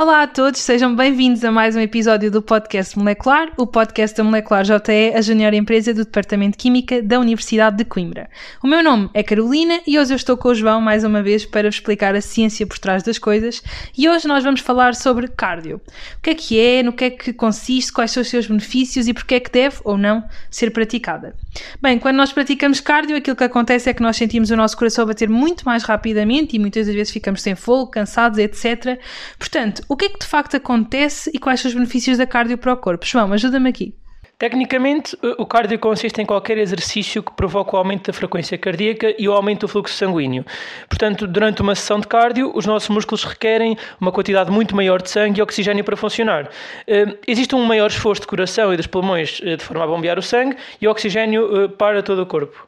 Olá a todos, sejam bem-vindos a mais um episódio do Podcast Molecular, o podcast da Molecular JE, a junior empresa do Departamento de Química da Universidade de Coimbra. O meu nome é Carolina e hoje eu estou com o João mais uma vez para vos explicar a ciência por trás das coisas e hoje nós vamos falar sobre cardio. O que é que é, no que é que consiste, quais são os seus benefícios e porque é que deve ou não ser praticada. Bem, quando nós praticamos cardio, aquilo que acontece é que nós sentimos o nosso coração bater muito mais rapidamente e muitas das vezes ficamos sem fogo, cansados, etc. Portanto, o que é que de facto acontece e quais são os benefícios da cardio para o corpo? João, ajuda-me aqui. Tecnicamente, o cardio consiste em qualquer exercício que provoque o aumento da frequência cardíaca e o aumento do fluxo sanguíneo. Portanto, durante uma sessão de cardio, os nossos músculos requerem uma quantidade muito maior de sangue e oxigênio para funcionar. Eh, Existe um maior esforço de coração e dos pulmões eh, de forma a bombear o sangue e o oxigênio eh, para todo o corpo.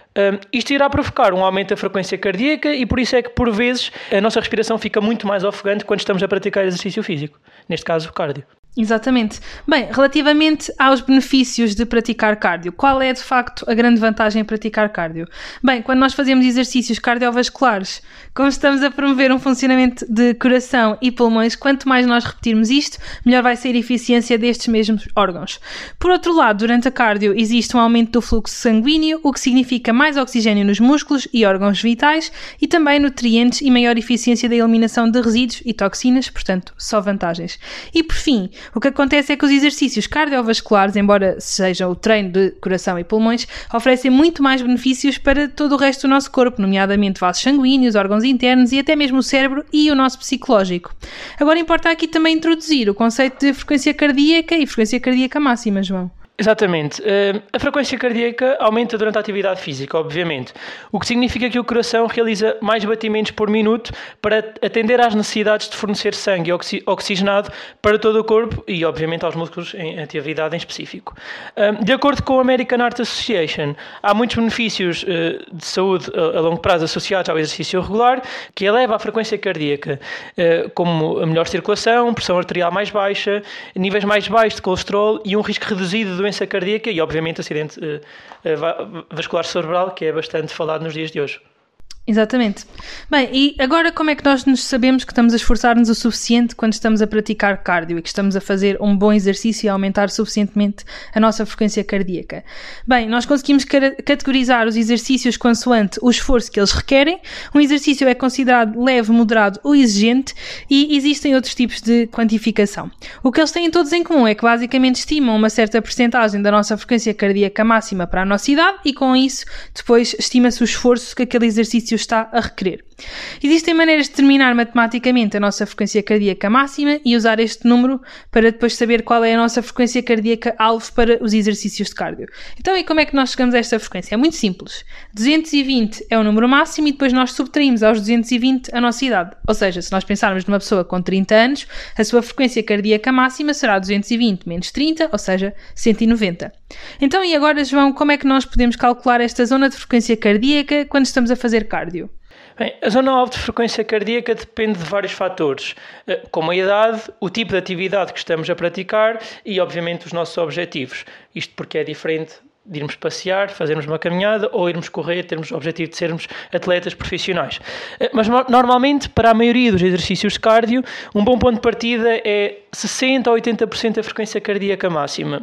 Isto irá provocar um aumento da frequência cardíaca e por isso é que, por vezes, a nossa respiração fica muito mais ofegante quando estamos a praticar exercício físico, neste caso, cardio. Exatamente. Bem, relativamente aos benefícios de praticar cardio, qual é de facto a grande vantagem em praticar cardio? Bem, quando nós fazemos exercícios cardiovasculares, como estamos a promover um funcionamento de coração e pulmões, quanto mais nós repetirmos isto, melhor vai ser a eficiência destes mesmos órgãos. Por outro lado, durante a cardio existe um aumento do fluxo sanguíneo, o que significa mais oxigênio nos músculos e órgãos vitais e também nutrientes e maior eficiência da eliminação de resíduos e toxinas, portanto, só vantagens. E por fim, o que acontece é que os exercícios cardiovasculares, embora seja o treino de coração e pulmões, oferecem muito mais benefícios para todo o resto do nosso corpo, nomeadamente vasos sanguíneos, órgãos internos e até mesmo o cérebro e o nosso psicológico. Agora importa aqui também introduzir o conceito de frequência cardíaca e frequência cardíaca máxima, João. Exatamente. Uh, a frequência cardíaca aumenta durante a atividade física, obviamente, o que significa que o coração realiza mais batimentos por minuto para atender às necessidades de fornecer sangue oxi oxigenado para todo o corpo e, obviamente, aos músculos em atividade em específico. Uh, de acordo com a American Heart Association, há muitos benefícios uh, de saúde a, a longo prazo associados ao exercício regular que eleva a frequência cardíaca, como a melhor circulação, pressão arterial mais baixa, níveis mais baixos de colesterol e um risco reduzido doença cardíaca e, obviamente, acidente uh, uh, vascular cerebral, que é bastante falado nos dias de hoje. Exatamente. Bem, e agora como é que nós nos sabemos que estamos a esforçar-nos o suficiente quando estamos a praticar cardio e que estamos a fazer um bom exercício e a aumentar suficientemente a nossa frequência cardíaca? Bem, nós conseguimos categorizar os exercícios consoante o esforço que eles requerem. Um exercício é considerado leve, moderado ou exigente e existem outros tipos de quantificação. O que eles têm todos em comum é que basicamente estimam uma certa percentagem da nossa frequência cardíaca máxima para a nossa idade e com isso depois estima-se o esforço que aquele exercício está a requerer. Existem maneiras de determinar matematicamente a nossa frequência cardíaca máxima e usar este número para depois saber qual é a nossa frequência cardíaca alvo para os exercícios de cardio. Então, e como é que nós chegamos a esta frequência? É muito simples. 220 é o número máximo e depois nós subtraímos aos 220 a nossa idade. Ou seja, se nós pensarmos numa pessoa com 30 anos, a sua frequência cardíaca máxima será 220 menos 30, ou seja, 190. Então, e agora, João, como é que nós podemos calcular esta zona de frequência cardíaca quando estamos a fazer cardio? Bem, a zona alta de frequência cardíaca depende de vários fatores, como a idade, o tipo de atividade que estamos a praticar e, obviamente, os nossos objetivos. Isto porque é diferente de irmos passear, fazermos uma caminhada ou irmos correr, termos o objetivo de sermos atletas profissionais. Mas normalmente, para a maioria dos exercícios de cardio, um bom ponto de partida é 60 a 80% da frequência cardíaca máxima.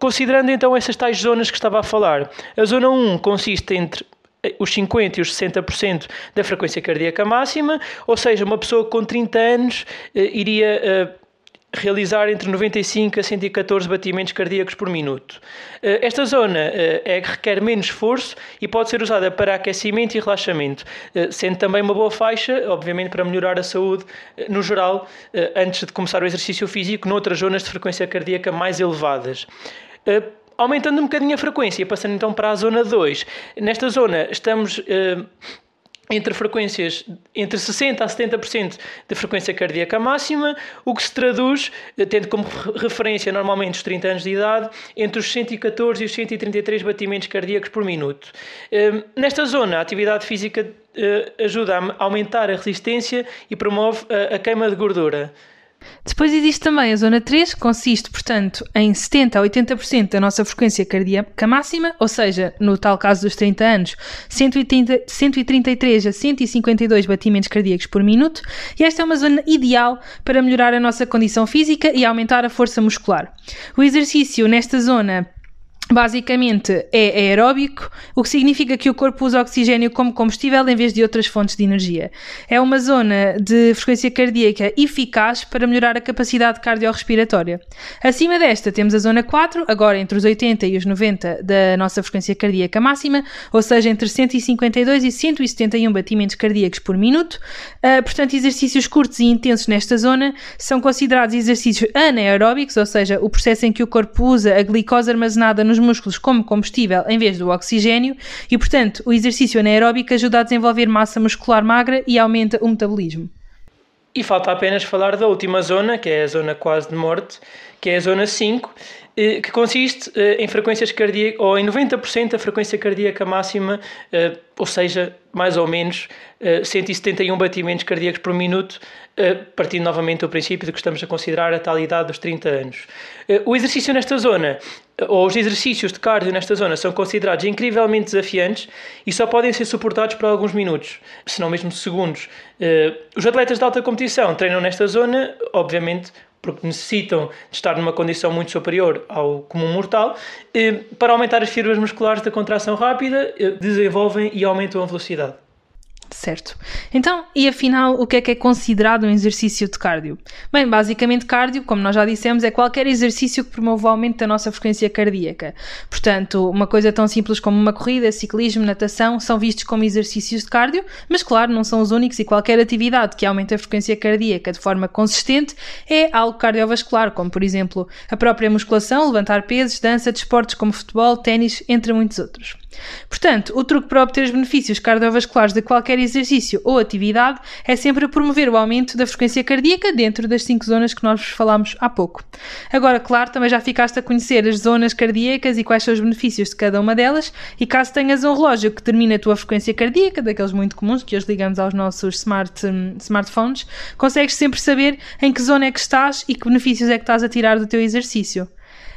Considerando então essas tais zonas que estava a falar, a zona 1 consiste entre os 50% e os 60% da frequência cardíaca máxima, ou seja, uma pessoa com 30 anos eh, iria eh, realizar entre 95 a 114 batimentos cardíacos por minuto. Eh, esta zona é que requer menos esforço e pode ser usada para aquecimento e relaxamento, sendo também uma boa faixa, obviamente, para melhorar a saúde no geral, antes de começar o exercício físico, noutras zonas de frequência cardíaca mais elevadas aumentando um bocadinho a frequência, passando então para a zona 2. Nesta zona estamos uh, entre frequências entre 60% a 70% de frequência cardíaca máxima, o que se traduz, eh, tendo como referência normalmente os 30 anos de idade, entre os 114 e os 133 batimentos cardíacos por minuto. Ehm, nesta zona, a atividade física eh, ajuda a aumentar a resistência e promove a queima de gordura. Depois existe também a zona 3, que consiste, portanto, em 70 a 80% da nossa frequência cardíaca máxima, ou seja, no tal caso dos 30 anos, 180, 133 a 152 batimentos cardíacos por minuto, e esta é uma zona ideal para melhorar a nossa condição física e aumentar a força muscular. O exercício nesta zona basicamente é aeróbico, o que significa que o corpo usa oxigênio como combustível em vez de outras fontes de energia. É uma zona de frequência cardíaca eficaz para melhorar a capacidade cardiorrespiratória. Acima desta temos a zona 4, agora entre os 80 e os 90 da nossa frequência cardíaca máxima, ou seja, entre 152 e 171 batimentos cardíacos por minuto. Uh, portanto, exercícios curtos e intensos nesta zona são considerados exercícios anaeróbicos, ou seja, o processo em que o corpo usa a glicose armazenada nos músculos como combustível em vez do oxigênio e, portanto, o exercício anaeróbico ajuda a desenvolver massa muscular magra e aumenta o metabolismo. E falta apenas falar da última zona, que é a zona quase de morte, que é a zona 5, eh, que consiste eh, em frequências cardíacas, ou em 90% da frequência cardíaca máxima, eh, ou seja, mais ou menos 171 batimentos cardíacos por minuto, partindo novamente do princípio de que estamos a considerar a tal idade dos 30 anos. O exercício nesta zona, ou os exercícios de cardio nesta zona, são considerados incrivelmente desafiantes e só podem ser suportados por alguns minutos, se não mesmo segundos. Os atletas de alta competição treinam nesta zona, obviamente, porque necessitam de estar numa condição muito superior ao comum mortal, eh, para aumentar as fibras musculares da contração rápida, eh, desenvolvem e aumentam a velocidade. Certo. Então, e afinal, o que é que é considerado um exercício de cardio? Bem, basicamente, cardio, como nós já dissemos, é qualquer exercício que promova o aumento da nossa frequência cardíaca. Portanto, uma coisa tão simples como uma corrida, ciclismo, natação, são vistos como exercícios de cardio, mas claro, não são os únicos e qualquer atividade que aumente a frequência cardíaca de forma consistente é algo cardiovascular, como por exemplo a própria musculação, levantar pesos, dança, desportos como futebol, ténis, entre muitos outros. Portanto, o truque para obter os benefícios cardiovasculares de qualquer exercício ou atividade é sempre promover o aumento da frequência cardíaca dentro das cinco zonas que nós falámos há pouco. Agora, claro, também já ficaste a conhecer as zonas cardíacas e quais são os benefícios de cada uma delas, e caso tenhas um relógio que determina a tua frequência cardíaca, daqueles muito comuns que hoje ligamos aos nossos smart, um, smartphones, consegues sempre saber em que zona é que estás e que benefícios é que estás a tirar do teu exercício.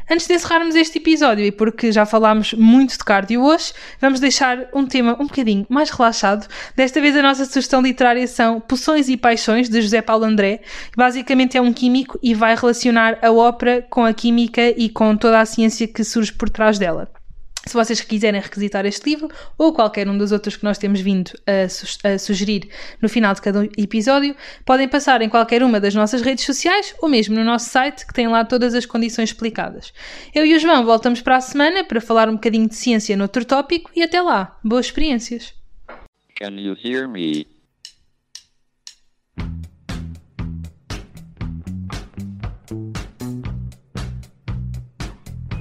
Antes de encerrarmos este episódio, e porque já falámos muito de cardio hoje, vamos deixar um tema um bocadinho mais relaxado. Desta vez a nossa sugestão literária são Poções e Paixões, de José Paulo André. Basicamente é um químico e vai relacionar a ópera com a química e com toda a ciência que surge por trás dela. Se vocês quiserem requisitar este livro ou qualquer um dos outros que nós temos vindo a, su a, sugerir no final de cada episódio, podem passar em qualquer uma das nossas redes sociais ou mesmo no nosso site que tem lá todas as condições explicadas. Eu e o João voltamos para a semana para falar um bocadinho de ciência noutro tópico e até lá. Boas experiências! Can you hear me?